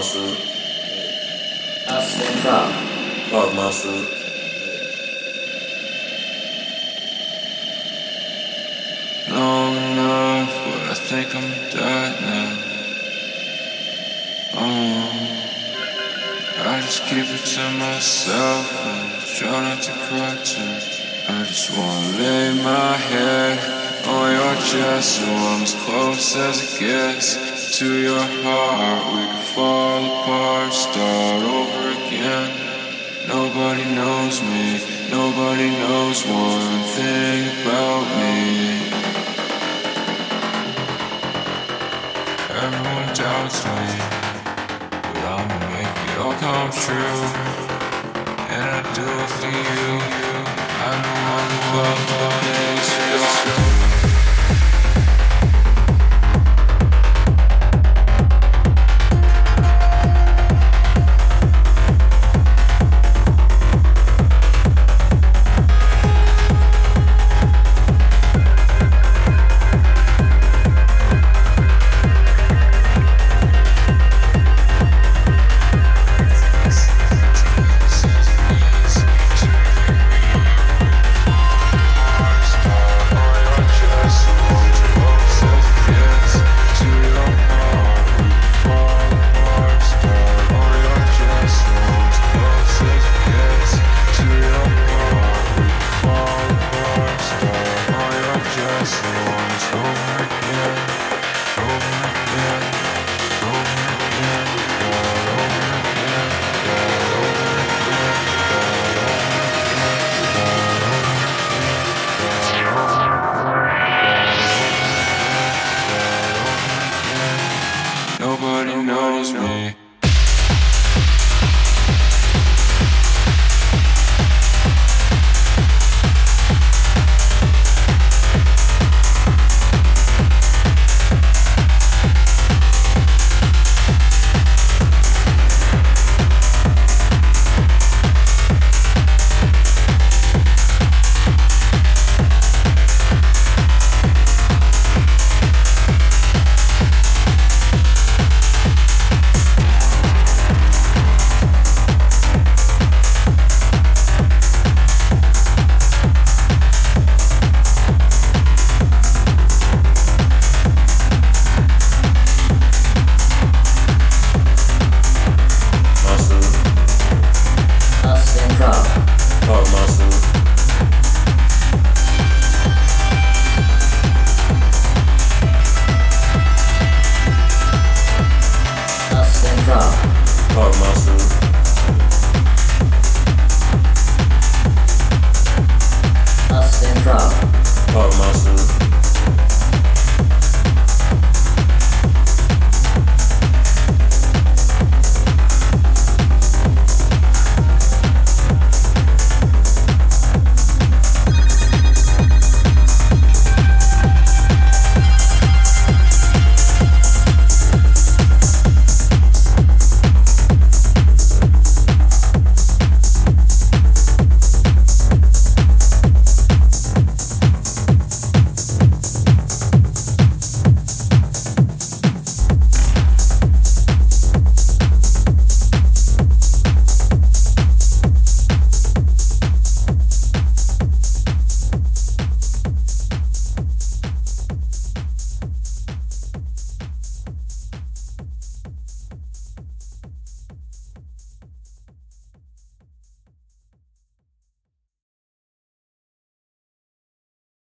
From. Fuck my. Long enough, but I think I'm dead now. Oh, I just keep it to myself and try not to cry too. I just wanna lay my head on your chest so I'm as close as it gets to your heart. Fall apart, start over again. Nobody knows me, nobody knows one thing about me. Everyone doubts me, but I'ma make it all come true. And I do it for you. I know I'm